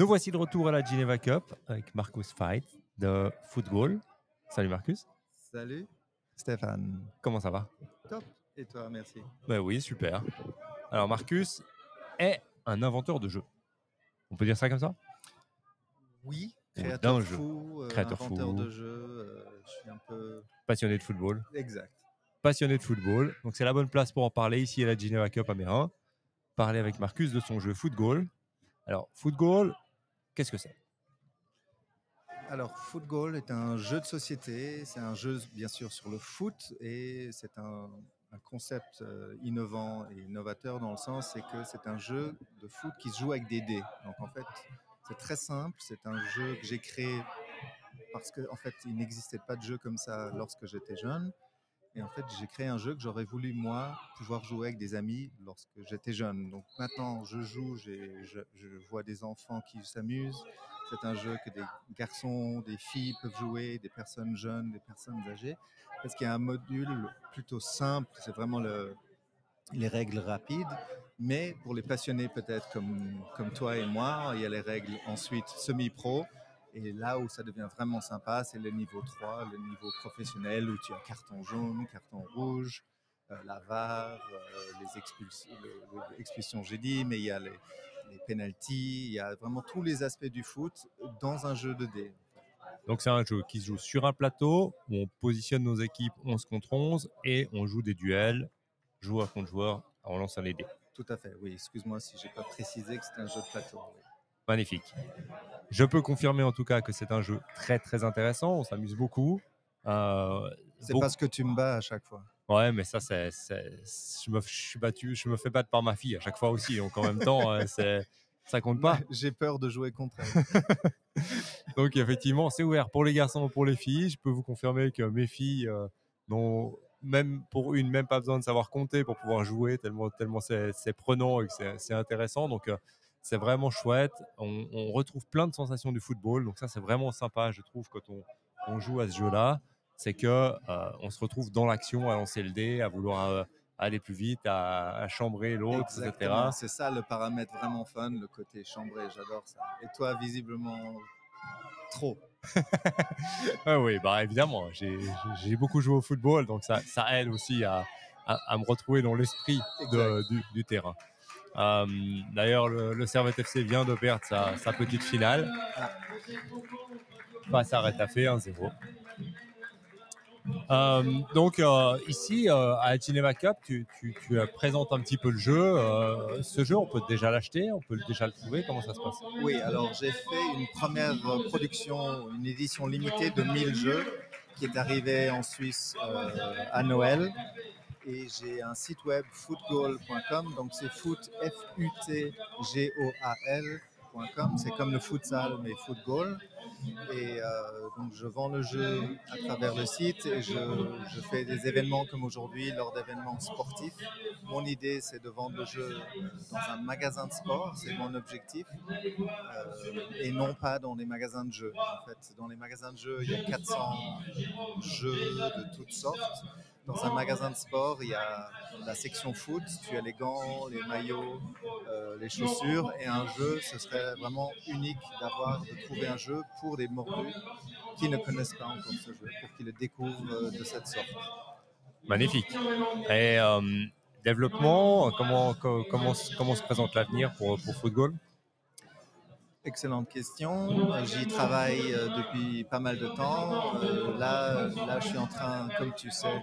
Nous voici de retour à la Geneva Cup avec Marcus Fight de Football. Salut Marcus. Salut Stéphane. Comment ça va? Top. Et toi, merci. Ben oui, super. Alors Marcus est un inventeur de jeux. On peut dire ça comme ça? Oui, Ou créateur d'un fou, euh, Créateur inventeur fou. de jeux. euh, je suis un peu Passionné de football. exact. Passionné de football. Donc c'est la bonne place pour en parler ici à la Geneva Cup à Mérin. Parler avec Marcus de son jeu Football. Alors, Football, qu'est-ce que c'est? Alors, Football est un jeu de société. C'est un jeu, bien sûr, sur le foot et c'est un, concept euh, innovant et novateur dans le sens c'est que c'est un jeu de foot qui se joue avec des dés. Donc, en fait, c'est très simple. C'est un jeu que j'ai créé parce qu'en en fait, il n'existait pas de jeu comme ça lorsque j'étais jeune. Et en fait, j'ai créé un jeu que j'aurais voulu, moi, pouvoir jouer avec des amis lorsque j'étais jeune. Donc maintenant, je joue, je, vois des enfants qui s'amusent. C'est un jeu que des garçons, des filles peuvent jouer, des personnes jeunes, des personnes âgées. Parce qu'il y a un module plutôt simple, c'est vraiment le, les règles rapides. Mais pour les passionnés peut-être comme toi et moi, il y a les règles ensuite semi-pro. Et là où ça devient vraiment sympa, c'est le niveau 3, le niveau professionnel, où tu as carton jaune, carton rouge, euh, la VAR, euh, les expulsions, le- le- l'expulsion, j'ai dit, mais il y a les, les pénalties, il y a vraiment tous les aspects du foot dans un jeu de dés. Donc c'est un jeu qui se joue sur un plateau où on positionne nos équipes 11 contre 11 et on joue des duels, joueur contre joueur, en lançant les dés. Tout à fait, oui. Excuse-moi si j'ai pas précisé que c'était un jeu de plateau. oui. Magnifique. Je peux confirmer en tout cas que c'est un jeu très très intéressant, on s'amuse beaucoup. Euh, C'est parce que tu me bats à chaque fois. Ouais, mais ça, c'est, je, me, je suis battu, je me fais battre par ma fille à chaque fois aussi. Donc en même temps, euh, c'est, ça compte pas. J'ai peur de jouer contre elle. Donc effectivement, c'est ouvert pour les garçons et pour les filles. Je peux vous confirmer que mes filles euh, n'ont même pour une même pas besoin de savoir compter pour pouvoir jouer tellement tellement c'est, prenant et que c'est, c'est intéressant. Donc euh, c'est vraiment chouette. On, on retrouve plein de sensations du football. Donc ça c'est vraiment sympa, je trouve, quand on, on joue à ce jeu-là, c'est que euh, on se retrouve dans l'action, à lancer le dé, à vouloir euh, aller plus vite, à, à chambrer l'autre, etc. C'est ça le paramètre vraiment fun, le côté chambré. J'adore ça. Et toi, visiblement, trop. Ah oui, bah évidemment, j'ai beaucoup joué au football, donc ça, ça aide aussi à, à, à me retrouver dans l'esprit du terrain. Euh, D'ailleurs, le, le Servette FC vient de perdre sa, petite finale face à Retafe 1-0. Euh, donc euh, ici à Geneva Cup, tu, tu, tu présentes un petit peu le jeu. Ce jeu, on peut déjà l'acheter, on peut déjà le trouver. Comment ça se passe? Oui, alors j'ai fait une première production, une édition limitée de 1000 jeux qui est arrivée en Suisse à Noël. Et j'ai un site web footgoal.com, donc c'est foot F-U-T-G-O-A-L.com, c'est comme le futsal mais football. Et euh, donc je vends le jeu à travers le site et je, je fais des événements comme aujourd'hui lors d'événements sportifs. Mon idée c'est de vendre le jeu dans un magasin de sport, c'est mon objectif, euh, et non pas dans les magasins de jeux. En fait, dans les magasins de jeux, il y a 400 jeux de toutes sortes. Dans un magasin de sport, il y a la section foot, tu as les gants, les maillots, euh, les chaussures, et un jeu, ce serait vraiment unique d'avoir, de trouver un jeu pour des mordus qui ne connaissent pas encore ce jeu, pour qu'ils le découvrent euh, de cette sorte. Magnifique. Et euh, développement, comment, co- comment, comment se présente l'avenir pour, pour Football? Excellente question. J'y travaille euh, depuis pas mal de temps. Euh, là, là, je suis en train, comme tu sais,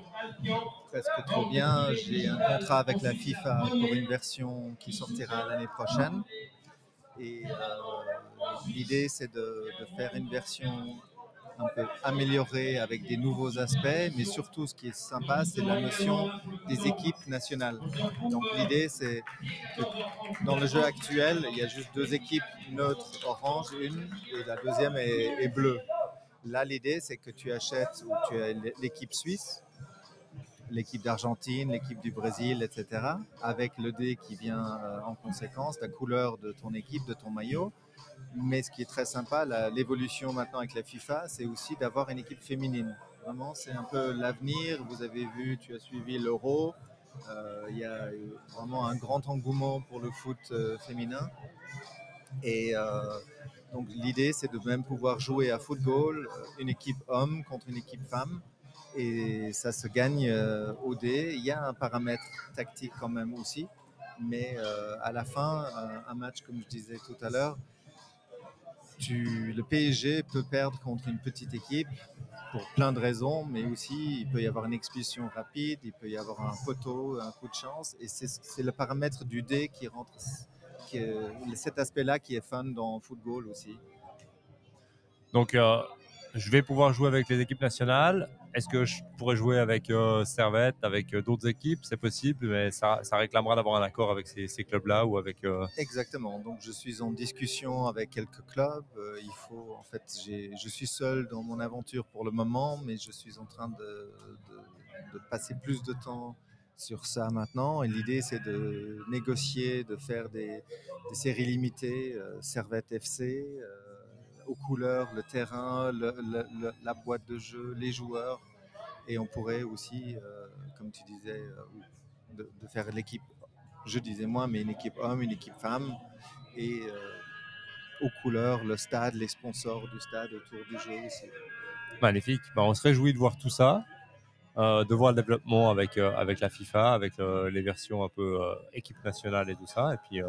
presque trop bien. J'ai un contrat avec la FIFA pour une version qui sortira l'année prochaine. Et euh, l'idée, c'est de, de faire une version un peu améliorée avec des nouveaux aspects, mais surtout, ce qui est sympa, c'est la notion des équipes nationales. Donc, l'idée, c'est que dans le jeu actuel, il y a juste deux équipes neutres, orange une, et la deuxième est, bleue. Là, l'idée, c'est que tu achètes l'équipe suisse, l'équipe d'Argentine, l'équipe du Brésil, etc., avec le dé qui vient euh, en conséquence, la couleur de ton équipe, de ton maillot. Mais ce qui est très sympa, l'évolution maintenant avec la FIFA, c'est aussi d'avoir une équipe féminine. Vraiment, c'est un peu l'avenir. Vous avez vu, tu as suivi l'Euro. Euh, Il y a vraiment un grand engouement pour le foot euh, féminin. Et donc l'idée, c'est de même pouvoir jouer à football, une équipe homme contre une équipe femme. Et ça se gagne au dé. Il y a un paramètre tactique quand même aussi. Mais à la fin, un match, comme je disais tout à l'heure, le PSG peut perdre contre une petite équipe pour plein de raisons, mais aussi il peut y avoir une expulsion rapide, il peut y avoir un poteau, un coup de chance, et c'est le paramètre du dé qui rentre, qui cet aspect-là qui est fun dans le football aussi. Donc, je vais pouvoir jouer avec les équipes nationales. Est-ce que je pourrais jouer avec euh, Servette, avec euh, d'autres équipes? C'est possible, mais ça, réclamera d'avoir un accord avec ces, clubs-là ou avec. Euh, Exactement. Donc, je suis en discussion avec quelques clubs. il faut, en fait, je suis seul dans mon aventure pour le moment, mais je suis en train de, passer plus de temps sur ça maintenant. Et l'idée, c'est de négocier, de faire des, séries limitées, Servette FC aux couleurs, le terrain, la boîte de jeu, les joueurs. Et on pourrait aussi, euh, comme tu disais, euh, de, faire l'équipe, je disais moi, mais une équipe homme, une équipe femme. Et euh, aux couleurs, le stade, les sponsors du stade autour du jeu aussi. Magnifique. Ben, on se réjouit de voir tout ça. de voir le développement avec, avec la FIFA, avec les versions un peu équipe nationale et tout ça. Et puis,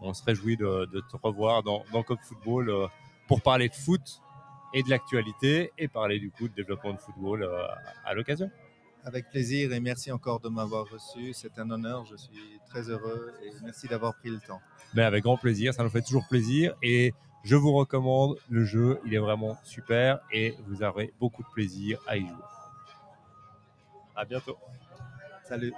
on se réjouit de, de te revoir dans, dans Cop Football pour parler de foot et de l'actualité et parler du coup de développement de football euh, à l'occasion. Avec plaisir et merci encore de m'avoir reçu. C'est un honneur, je suis très heureux et merci d'avoir pris le temps. Mais avec grand plaisir, ça nous fait toujours plaisir et je vous recommande le jeu, il est vraiment super et vous aurez beaucoup de plaisir à y jouer. À bientôt. Salut.